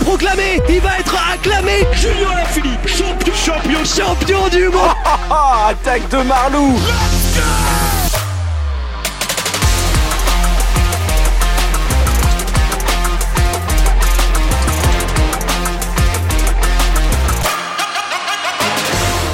Autoproclamé, il va être acclamé. Julien Lafilippe, champion, champion, champion du monde. Attaque de Marlou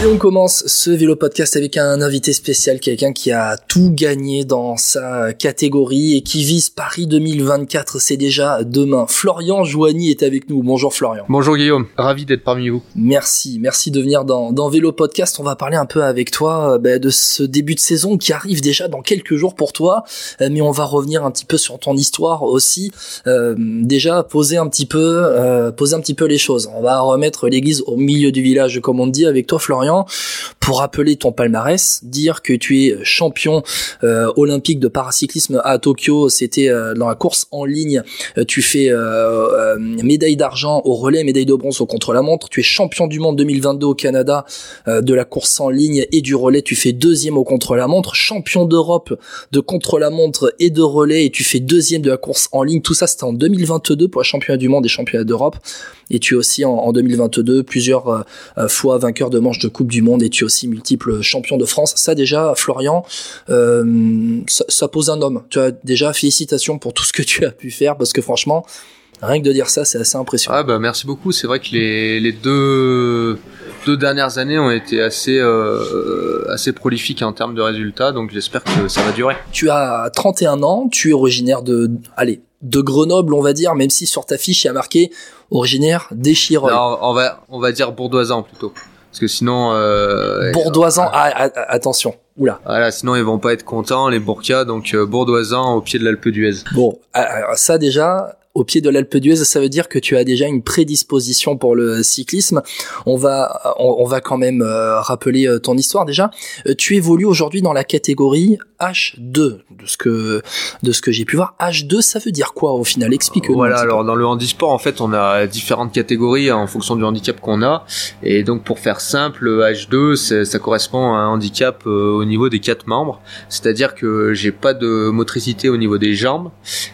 Et on commence ce vélo podcast avec un invité spécial, quelqu'un qui a tout gagné dans sa catégorie et qui vise Paris 2024. C'est déjà demain. Florian Joigny est avec nous. Bonjour Florian. Bonjour Guillaume, ravi d'être parmi vous. Merci, merci de venir dans, dans vélo podcast. On va parler un peu avec toi bah, de ce début de saison qui arrive déjà dans quelques jours pour toi, euh, mais on va revenir un petit peu sur ton histoire aussi. Euh, déjà poser un petit peu, euh, poser un petit peu les choses. On va remettre l'église au milieu du village, comme on dit, avec toi Florian pour rappeler ton palmarès, dire que tu es champion euh, olympique de paracyclisme à Tokyo, c'était euh, dans la course en ligne, euh, tu fais médaille d'argent au relais, médaille de bronze au contre-la-montre, tu es champion du monde 2022 au Canada de la course en ligne et du relais, tu fais deuxième au contre-la-montre, champion d'Europe de contre-la-montre et de relais. Et tu fais deuxième de la course en ligne, tout ça c'était en 2022 pour la championnat du monde et championnat d'Europe. Et tu es aussi en, 2022 plusieurs fois vainqueur de manches de coupe du Monde et tu es aussi multiple champion de France. Ça déjà, Florian, euh, ça, pose un homme. Tu as déjà félicitations pour tout ce que tu as pu faire parce que franchement, rien que de dire ça, c'est assez impressionnant. Ah bah merci beaucoup. C'est vrai que les, les deux deux dernières années ont été assez euh, assez prolifiques en termes de résultats, donc j'espère que ça va durer. Tu as 31 ans, tu es originaire de allez de Grenoble, on va dire, même si sur ta fiche il y a marqué originaire d'Échirol. on va on va dire bourdoisant plutôt parce que sinon euh, bourdoisant ah, ah, attention. Oula. voilà sinon ils vont pas être contents les bourcas donc euh, bourdoisant au pied de l'Alpe d'Huez. Bon ça déjà au pied de l'Alpe d'Huez, ça veut dire que tu as déjà une prédisposition pour le cyclisme. On va, on, va quand même euh, rappeler euh, ton histoire déjà. Euh, tu évolues aujourd'hui dans la catégorie H2, de ce que, de ce que j'ai pu voir. H2, ça veut dire quoi au final? Explique-nous. Voilà, alors dans le handisport, en fait, on a différentes catégories en fonction du handicap qu'on a. Et donc, pour faire simple, H2, ça correspond à un handicap au niveau des quatre membres. C'est-à-dire que j'ai pas de motricité au niveau des jambes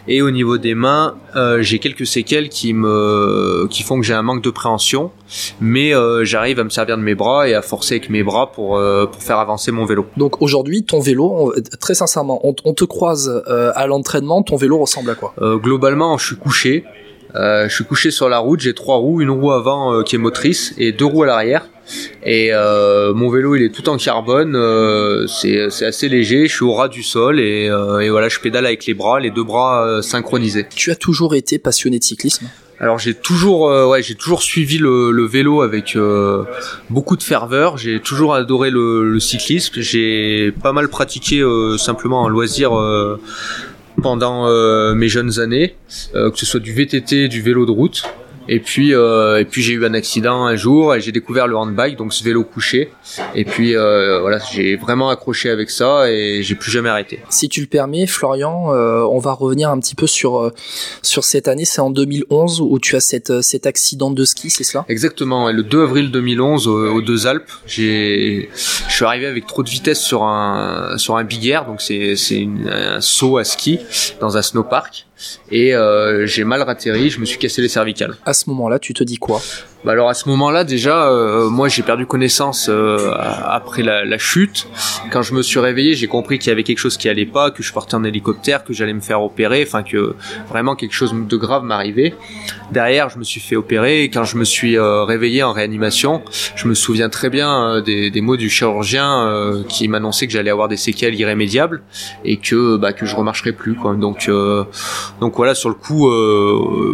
et au niveau des mains. Euh, j'ai quelques séquelles qui me qui font que j'ai un manque de préhension, mais euh, j'arrive à me servir de mes bras et à forcer avec mes bras pour euh, pour faire avancer mon vélo. Donc aujourd'hui, ton vélo, très sincèrement, on, te croise à l'entraînement, ton vélo ressemble à quoi? Globalement, je suis couché. Je suis couché sur la route, j'ai trois roues, une roue avant qui est motrice et deux roues à l'arrière. Et euh, mon vélo, il est tout en carbone, euh, c'est assez léger, je suis au ras du sol et, euh, et, voilà, je pédale avec les bras, les deux bras synchronisés. Tu as toujours été passionné de cyclisme? Alors j'ai toujours, ouais, j'ai toujours suivi le, le vélo avec beaucoup de ferveur. J'ai toujours adoré le, le cyclisme. J'ai pas mal pratiqué simplement un loisir pendant mes jeunes années, que ce soit du VTT, du vélo de route. Et puis, euh, et puis j'ai eu un accident un jour et j'ai découvert le handbike, donc ce vélo couché. Et puis euh, voilà, j'ai vraiment accroché avec ça et j'ai plus jamais arrêté. Si tu le permets, Florian, euh, on va revenir un petit peu sur euh, sur cette année. C'est en 2011 où tu as cette, euh, cet accident de ski, c'est cela? Exactement. le 2 avril 2011 aux, deux Alpes, j'ai je suis arrivé avec trop de vitesse sur un sur un big air, donc c'est c'est un saut à ski dans un snowpark et euh, j'ai mal ratterri, je me suis cassé les cervicales. À ce moment-là, tu te dis quoi? Bah alors à ce moment-là déjà, euh, moi j'ai perdu connaissance euh, après la, la, chute. Quand je me suis réveillé, j'ai compris qu'il y avait quelque chose qui allait pas, que je partais en hélicoptère, que j'allais me faire opérer, enfin que vraiment quelque chose de grave m'arrivait. Derrière, je me suis fait opérer et quand je me suis euh, réveillé en réanimation, je me souviens très bien des, des, mots du chirurgien qui m'annonçait que j'allais avoir des séquelles irrémédiables et que bah, que je remarcherais plus. Quoi. Donc donc voilà, sur le coup,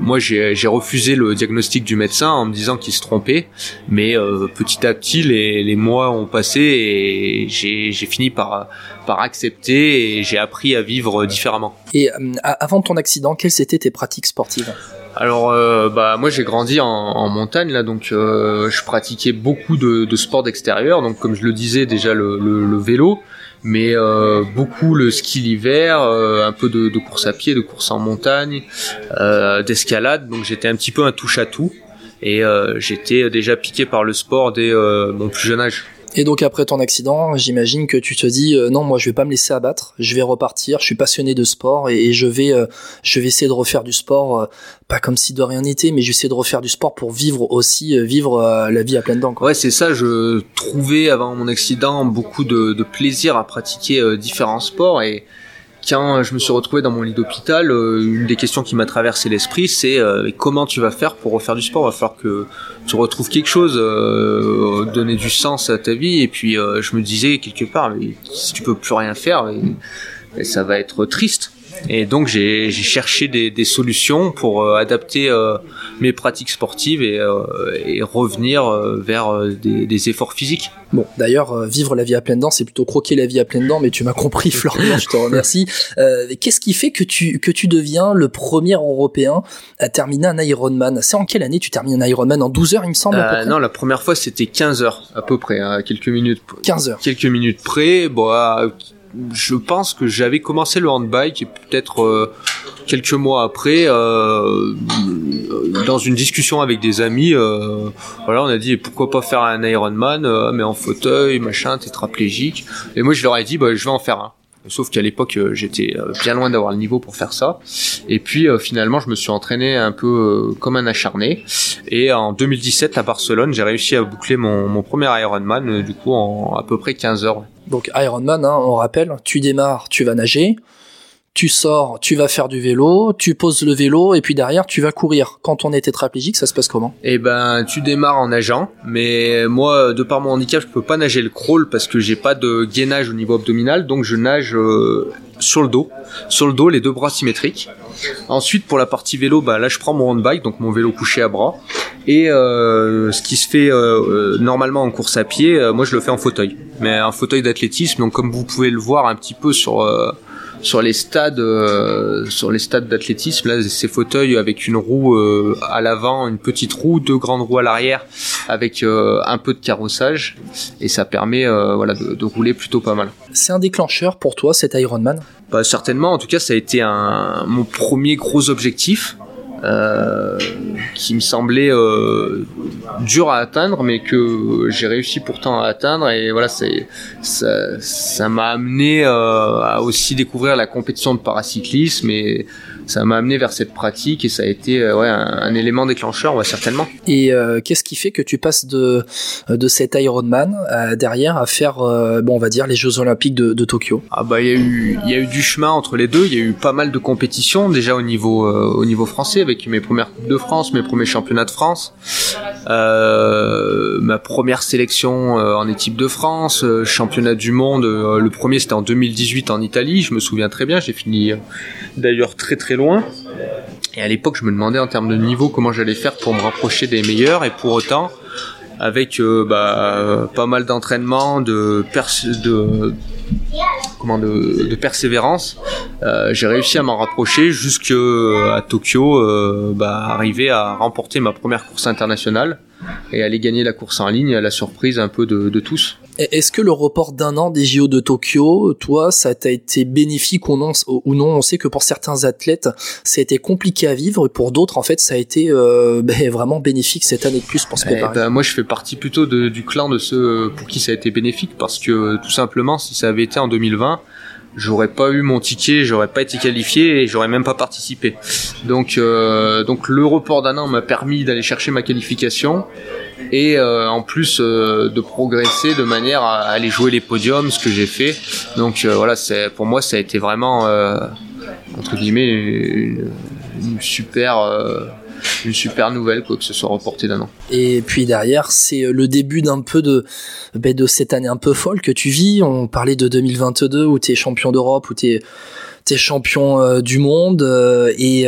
moi j'ai refusé le diagnostic du médecin en me disant qui se trompait, mais euh, petit à petit les, les, mois ont passé et j'ai fini par par accepter et j'ai appris à vivre différemment. Et euh, avant ton accident, quelles étaient tes pratiques sportives? Alors euh, bah moi j'ai grandi en, en, montagne là donc je pratiquais beaucoup de, de sports d'extérieur donc comme je le disais déjà le, le, vélo mais beaucoup le ski l'hiver, un peu de, de, course à pied, de course en montagne, d'escalade. Donc j'étais un petit peu un touche à tout et euh, j'étais déjà piqué par le sport dès euh, mon plus jeune âge. Et donc après ton accident, j'imagine que tu te dis euh, non, moi je vais pas me laisser abattre, je vais repartir, je suis passionné de sport et, je vais euh, je vais essayer de refaire du sport euh, pas comme si de rien n'était, mais j'essaie de refaire du sport pour vivre aussi vivre la vie à pleines dents Ouais, c'est ça, je trouvais avant mon accident beaucoup de, de plaisir à pratiquer différents sports et quand je me suis retrouvé dans mon lit d'hôpital, euh, une des questions qui m'a traversé l'esprit, c'est euh, comment tu vas faire pour refaire du sport? Il va falloir que tu retrouves quelque chose, euh, donner du sens à ta vie. Et puis je me disais quelque part, mais si tu peux plus rien faire, ça va être triste. Et donc j'ai cherché des, des, solutions pour euh, adapter euh, mes pratiques sportives et, euh, et revenir vers des, des, efforts physiques. Bon, d'ailleurs, vivre la vie à pleines dents, c'est plutôt croquer la vie à pleines dents, mais tu m'as compris, Florian, je te remercie. Qu'est-ce qui fait que tu que tu deviens le premier Européen à terminer un Ironman? C'est en quelle année tu termines un Ironman? En 12 heures, il me semble Non, la première fois c'était 15 heures à peu près, hein, quelques minutes. 15 heures. Quelques minutes près. Bon, je pense que j'avais commencé le handbike et peut-être euh, quelques mois après, euh, dans une discussion avec des amis, euh, voilà, on a dit pourquoi pas faire un Ironman, mais en fauteuil, machin, tétraplégique. Et moi je leur ai dit bah je vais en faire un. Sauf qu'à l'époque, j'étais bien loin d'avoir le niveau pour faire ça. Et puis finalement, je me suis entraîné un peu comme un acharné. Et en 2017 à Barcelone, j'ai réussi à boucler mon, mon premier Ironman, du coup en à peu près 15 heures. Donc Ironman, hein, on rappelle, tu démarres, tu vas nager, tu sors, tu vas faire du vélo, tu poses le vélo et puis derrière tu vas courir. Quand on est tétraplégique, ça se passe comment? Eh ben, tu démarres en nageant, mais moi, de par mon handicap, je peux pas nager le crawl parce que j'ai pas de gainage au niveau abdominal, donc je nage euh, sur le dos, sur le dos, les deux bras symétriques. Ensuite, pour la partie vélo, bah là, je prends mon handbike, donc mon vélo couché à bras, et euh, ce qui se fait euh, normalement en course à pied, moi je le fais en fauteuil, mais un fauteuil d'athlétisme. Donc comme vous pouvez le voir un petit peu sur sur les stades euh, sur les stades d'athlétisme. Là ces fauteuils avec une roue euh, à l'avant une petite roue deux grandes roues à l'arrière avec euh, un peu de carrossage. Et ça permet voilà de, de, rouler plutôt pas mal. C'est un déclencheur pour toi cet Ironman? Bah, certainement. En tout cas ça a été un mon premier gros objectif euh, qui me semblait euh, dur à atteindre, mais que j'ai réussi pourtant à atteindre. Et voilà, c'est ça, m'a amené euh, à aussi découvrir la compétition de paracyclisme et ça m'a amené vers cette pratique et ça a été euh, ouais, un, élément déclencheur, ouais, certainement. Et euh, qu'est-ce qui fait que tu passes de, de cet Ironman euh, derrière à faire, euh, bon, on va dire, les Jeux Olympiques de, de Tokyo? Ah bah il y a eu y a eu du chemin entre les deux. Il y a eu pas mal de compétitions déjà au niveau au niveau français avec mes premières coupes de France, mes premiers championnats de France, ma première sélection en équipe de France, championnat du monde. le premier c'était en 2018 en Italie. Je me souviens très bien. J'ai fini d'ailleurs très très loin. Et à l'époque, je me demandais en termes de niveau comment j'allais faire pour me rapprocher des meilleurs. Et pour autant, avec euh, bah, pas mal d'entraînement, de, persévérance, euh, j'ai réussi à m'en rapprocher jusqu'à Tokyo, euh, bah, arriver à remporter ma première course internationale et aller gagner la course en ligne à la surprise un peu de tous. Est-ce que le report d'un an des JO de Tokyo, toi, ça t'a été bénéfique ou non, ou non? On sait que pour certains athlètes, ça a été compliqué à vivre, et pour d'autres, en fait, ça a été euh, ben, vraiment bénéfique cette année de plus pour se eh préparer. ben, moi, je fais partie plutôt de, du clan de ceux pour qui ça a été bénéfique, parce que tout simplement, si ça avait été en 2020, j'aurais pas eu mon ticket, j'aurais pas été qualifié et j'aurais même pas participé. Donc, euh, donc le report d'un an m'a permis d'aller chercher ma qualification et euh, en plus euh, de progresser de manière à aller jouer les podiums, ce que j'ai fait. Donc euh, voilà, c'est pour moi ça a été vraiment entre guillemets une, super une super nouvelle quoi que ce soit reporté d'un an. Et puis derrière, c'est le début d'un peu de ben, de cette année un peu folle que tu vis. On parlait de 2022 où tu es champion d'Europe, où tu es, es champion du monde et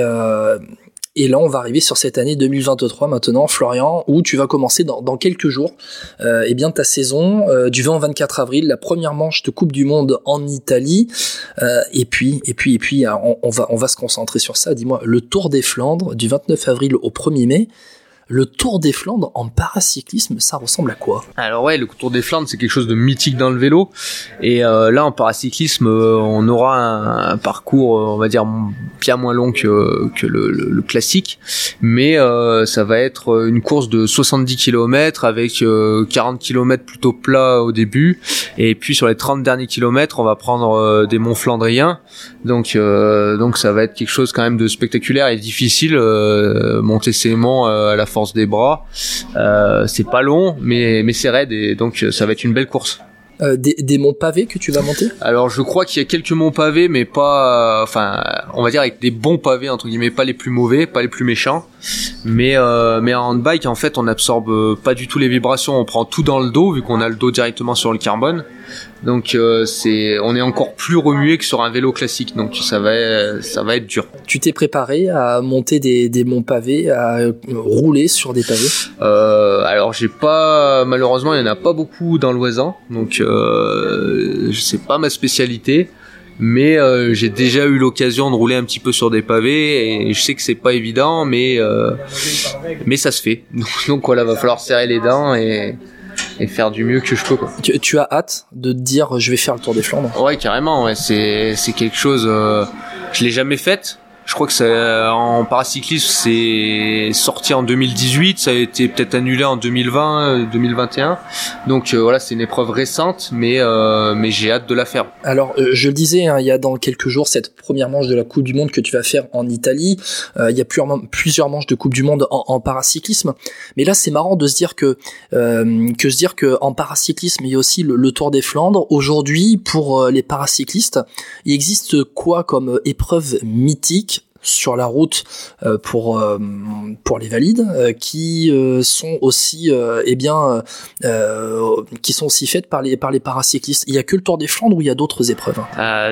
et là, on va arriver sur cette année 2023 maintenant, Florian, où tu vas commencer dans, quelques jours euh, eh bien ta saison euh, du 20 au 24 avril, la première manche de Coupe du Monde en Italie. Euh, et puis, et puis, et puis, on, va, on va se concentrer sur ça. Dis-moi, le Tour des Flandres du 29 avril au 1er mai. Le Tour des Flandres en paracyclisme, ça ressemble à quoi? Alors ouais, le Tour des Flandres, c'est quelque chose de mythique dans le vélo. Et euh, là, en paracyclisme, euh, on aura un, parcours, on va dire, bien moins long que, le, classique. Mais ça va être une course de 70 km avec 40 km plutôt plat au début. Et puis sur les 30 derniers kilomètres, on va prendre des monts flandriens. Donc, donc ça va être quelque chose quand même de spectaculaire et difficile. monter ces monts à la force des bras. Euh, c'est pas long, mais, mais c'est raide et donc ça va être une belle course. Euh, des, monts pavés que tu vas monter? Alors je crois qu'il y a quelques monts pavés, mais pas, enfin, on va dire avec des bons pavés entre guillemets, pas les plus mauvais, pas les plus méchants. Mais euh, mais en bike en fait, on absorbe pas du tout les vibrations, on prend tout dans le dos vu qu'on a le dos directement sur le carbone. Donc euh, c'est, on est encore plus remué que sur un vélo classique. Donc ça va, ça va être dur. Tu t'es préparé à monter des, des monts pavés, à rouler sur des pavés? Euh, Alors j'ai pas, malheureusement, il y en a pas beaucoup dans l'Oisin, donc euh, c'est pas ma spécialité. Mais euh, j'ai déjà eu l'occasion de rouler un petit peu sur des pavés et je sais que c'est pas évident, mais euh, mais ça se fait. Donc voilà, va falloir serrer les dents et et faire du mieux que je peux. Quoi. Tu, as hâte de te dire je vais faire le Tour des Flandres? Ouais, carrément. Ouais, c'est c'est quelque chose. Euh, je l'ai jamais faite. Je crois que ça, en paracyclisme, c'est sorti en 2018, ça a été peut-être annulé en 2020, 2021. Euh, Donc euh, voilà, c'est une épreuve récente, mais euh, mais j'ai hâte de la faire. Alors je le disais, hein, il y a dans quelques jours cette première manche de la Coupe du Monde que tu vas faire en Italie. il y a plusieurs manches de Coupe du Monde en, paracyclisme, mais là c'est marrant de se dire que que se dire que en paracyclisme il y a aussi le, le Tour des Flandres. Aujourd'hui, pour les paracyclistes, il existe quoi comme épreuve mythique sur la route euh, pour euh, pour les valides euh, qui sont aussi eh qui sont aussi faites par les par les paracyclistes. Il y a que le Tour des Flandres ou il y a d'autres épreuves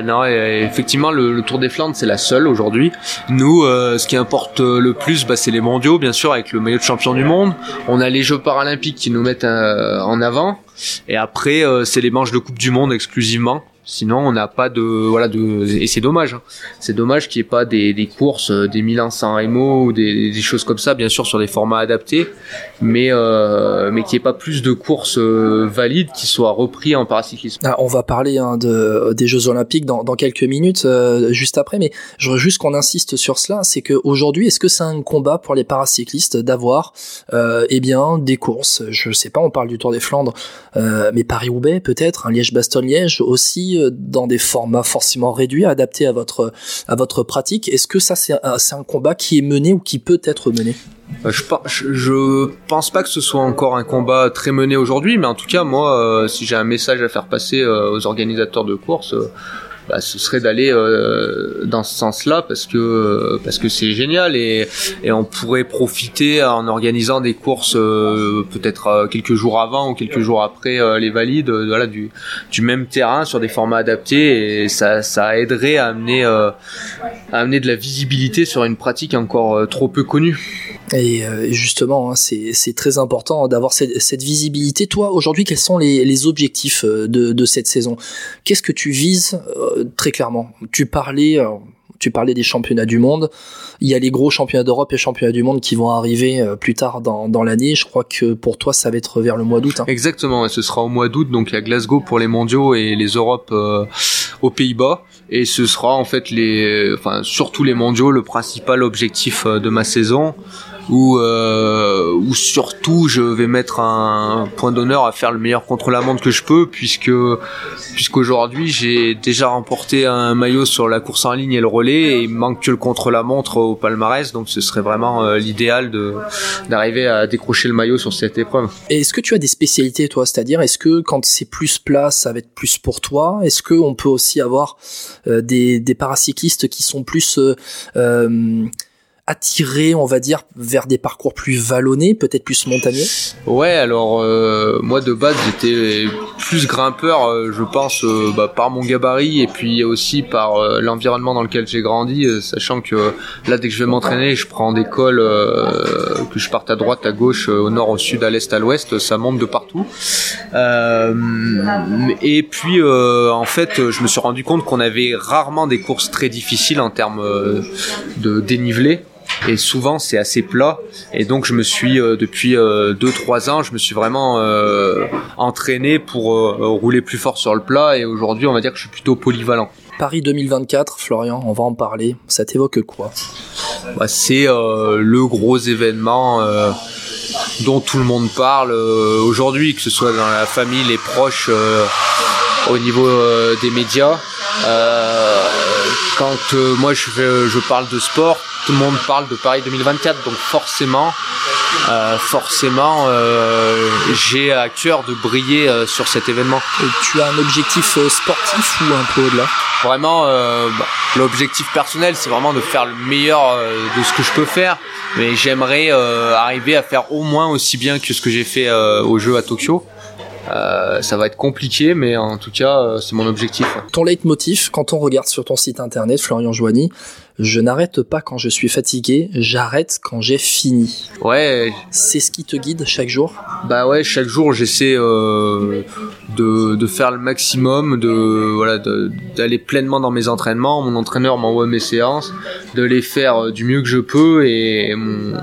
Non, effectivement le, Tour des Flandres c'est la seule aujourd'hui. Nous, ce qui importe le plus, bah, c'est les mondiaux bien sûr avec le maillot de champion du monde. On a les Jeux paralympiques qui nous mettent en avant. Et après, c'est les manches de Coupe du Monde exclusivement. Sinon, on n'a pas de voilà de et c'est dommage. Hein. C'est dommage qu'il n'y ait pas des, des courses euh, des 1100 MO ou des, choses comme ça, bien sûr sur des formats adaptés, mais euh, mais qu'il n'y ait pas plus de courses euh, valides qui soient repris en paracyclisme. Ah, on va parler hein, de des Jeux Olympiques dans, quelques minutes, juste après, mais je veux juste qu'on insiste sur cela, c'est que aujourd'hui, est-ce que c'est un combat pour les paracyclistes d'avoir eh bien des courses? Je sais pas, on parle du Tour des Flandres, mais Paris-Roubaix peut-être, un Liège-Bastogne-Liège aussi euh, dans des formats forcément réduits, adaptés à votre à votre pratique. Est-ce que ça c'est un, combat qui est mené ou qui peut être mené? Euh, je, je pense pas que ce soit encore un combat très mené aujourd'hui, mais en tout cas moi, euh, si j'ai un message à faire passer aux organisateurs de courses bah, ce serait d'aller euh, dans ce sens-là parce que parce que c'est génial et, et on pourrait profiter en organisant des courses euh, peut-être euh, quelques jours avant ou quelques jours après les valides voilà du du même terrain sur des formats adaptés et ça ça aiderait à amener à amener de la visibilité sur une pratique encore trop peu connue. Et justement, hein, c'est c'est très important d'avoir cette, cette visibilité. Toi, aujourd'hui, quels sont les, les objectifs de, de cette saison? Qu'est-ce que tu vises très clairement. Tu parlais, euh, tu parlais des championnats du monde. Il y a les gros championnats d'Europe et championnats du monde qui vont arriver euh, plus tard dans, dans l'année. Je crois que pour toi, ça va être vers le mois d'août. Hein. Exactement, ce sera au mois d'août, donc à Glasgow pour les mondiaux et les Europes euh, aux Pays-Bas. Et ce sera en fait les, enfin surtout les mondiaux, le principal objectif de ma saison où, euh, surtout je vais mettre un point d'honneur à faire le meilleur contre-la-montre que je peux puisque puisqu'aujourd'hui j'ai déjà remporté un maillot sur la course en ligne et le relais et il manque que le contre-la-montre au palmarès donc ce serait vraiment euh, l'idéal de d'arriver à décrocher le maillot sur cette épreuve. Est-ce que tu as des spécialités toi, c'est-à-dire est-ce que quand c'est plus plat ça va être plus pour toi? Est-ce que on peut aussi avoir euh, des, des paracyclistes qui sont plus euh, euh attiré, on va dire, vers des parcours plus vallonnés, peut-être plus montagneux Ouais, alors euh, moi de base j'étais plus grimpeur, euh, je pense, euh, bah, par mon gabarit et puis aussi par l'environnement dans lequel j'ai grandi, sachant que là dès que je vais m'entraîner, je prends des cols, que je parte à droite, à gauche, au nord, au sud, à l'est, à l'ouest, ça monte de partout. et puis en fait, je me suis rendu compte qu'on avait rarement des courses très difficiles en termes de dénivelé. Et souvent c'est assez plat. Et donc je me suis depuis 2-3 ans, je me suis vraiment entraîné pour rouler plus fort sur le plat. Et aujourd'hui, on va dire que je suis plutôt polyvalent. Paris 2024, Florian, on va en parler. Ça t'évoque quoi? Bah, C'est le gros événement dont tout le monde parle euh, aujourd'hui, que ce soit dans la famille, les proches, euh, au niveau euh, des médias. quand moi je, je parle de sport, tout le monde parle de Paris 2024, donc forcément, forcément, j'ai à cœur de briller sur cet événement. Et tu as un objectif sportif ou un peu au-delà? Vraiment, bah, l'objectif personnel, c'est vraiment de faire le meilleur de ce que je peux faire mais j'aimerais euh, arriver à faire au moins aussi bien que ce que j'ai fait euh, au jeu à Tokyo. Euh, ça va être compliqué, mais en tout cas, euh, c'est mon objectif. Ton leitmotiv, quand on regarde sur ton site internet, Florian Joigny, je n'arrête pas quand je suis fatigué, j'arrête quand j'ai fini. Ouais. C'est ce qui te guide chaque jour? Bah ouais, chaque jour j'essaie euh, de, de, faire le maximum, de voilà, d'aller pleinement dans mes entraînements. Mon entraîneur m'envoie mes séances, de les faire du mieux que je peux et mon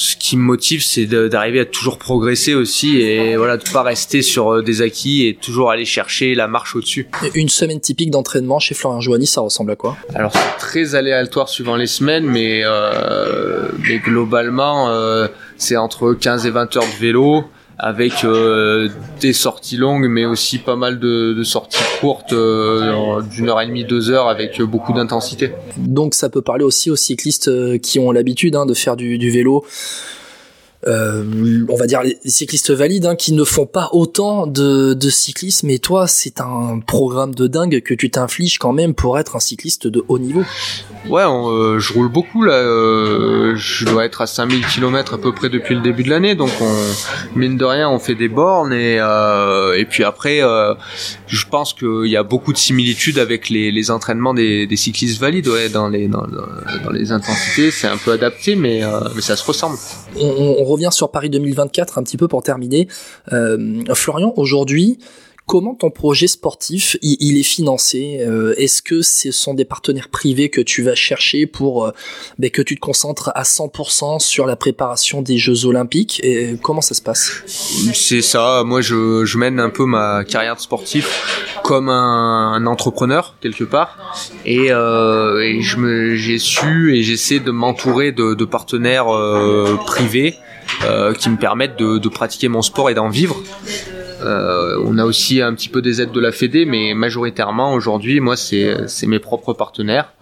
ce qui me motive, c'est d'arriver à toujours progresser aussi et voilà, de pas rester sur euh, des acquis et toujours aller chercher la marche au-dessus. Une semaine typique d'entraînement chez Florian Joanny, ça ressemble à quoi? Alors c'est très aléatoire suivant les semaines, mais, euh, mais globalement, euh, c'est entre 15 et 20 heures de vélo avec euh, des sorties longues, mais aussi pas mal de, de sorties courtes euh, d'une heure et demie, deux heures, avec beaucoup d'intensité. Donc ça peut parler aussi aux cyclistes euh, qui ont l'habitude hein, de faire du, du vélo euh, on va dire les cyclistes valides hein, qui ne font pas autant de, de cyclisme. Mais toi c'est un programme de dingue que tu t'infliges quand même pour être un cycliste de haut niveau. Ouais euh, je roule beaucoup là euh, je dois être à 5000 km à peu près depuis le début de l'année donc on, mine de rien on fait des bornes et, et puis après je pense qu'il y a beaucoup de similitudes avec les, les entraînements des, des, cyclistes valides ouais, dans, les, dans, dans les intensités c'est un peu adapté mais, mais ça se ressemble. On, on revient sur Paris 2024 un petit peu pour terminer. Euh, Florian, aujourd'hui, comment ton projet sportif il, est financé? Euh, Est-ce que ce sont des partenaires privés que tu vas chercher pour euh, ben, que tu te concentres à 100% sur la préparation des Jeux Olympiques? Et comment ça se passe? C'est ça. Moi, je, mène un peu ma carrière de sportif comme un, entrepreneur quelque part, et, j'ai su et j'essaie de m'entourer de, partenaires privés euh, qui me permettent de, pratiquer mon sport et d'en vivre. Euh, on a aussi un petit peu des aides de la Fédé, mais majoritairement aujourd'hui, moi, c'est mes propres partenaires.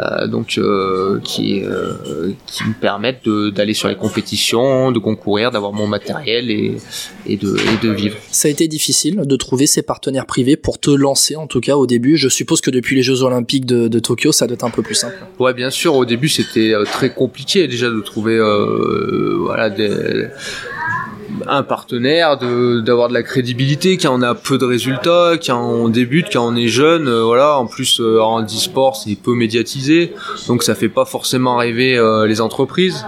Euh, donc euh, qui euh, qui me permettent d'aller sur les compétitions, de concourir, d'avoir mon matériel et, et, de, et de vivre. Ça a été difficile de trouver ces partenaires privés pour te lancer en tout cas au début. Je suppose que depuis les Jeux Olympiques de, de Tokyo, ça doit être un peu plus simple. Ouais, bien sûr. Au début, c'était très compliqué déjà de trouver voilà des un partenaire, d'avoir de la crédibilité, quand on a peu de résultats, quand on débute, quand on est jeune, euh, voilà. En plus, euh, en e-sport, c'est peu médiatisé, donc ça fait pas forcément rêver euh, les entreprises.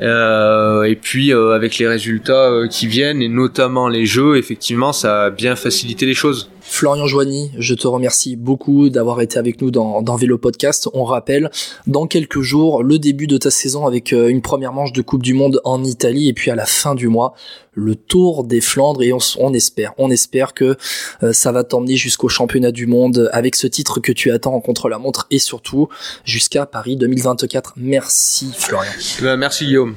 Et puis avec les résultats qui viennent et notamment les jeux, effectivement, ça a bien facilité les choses. Florian Joigny, je te remercie beaucoup d'avoir été avec nous dans, dans Vélo Podcast. On rappelle, dans quelques jours, le début de ta saison avec euh, une première manche de Coupe du Monde en Italie et puis à la fin du mois, le Tour des Flandres et on, on espère, on espère que euh, ça va t'emmener jusqu'au championnat du monde avec ce titre que tu attends en contre-la-montre et surtout jusqu'à Paris 2024. Merci Florian. Ben, merci Guillaume.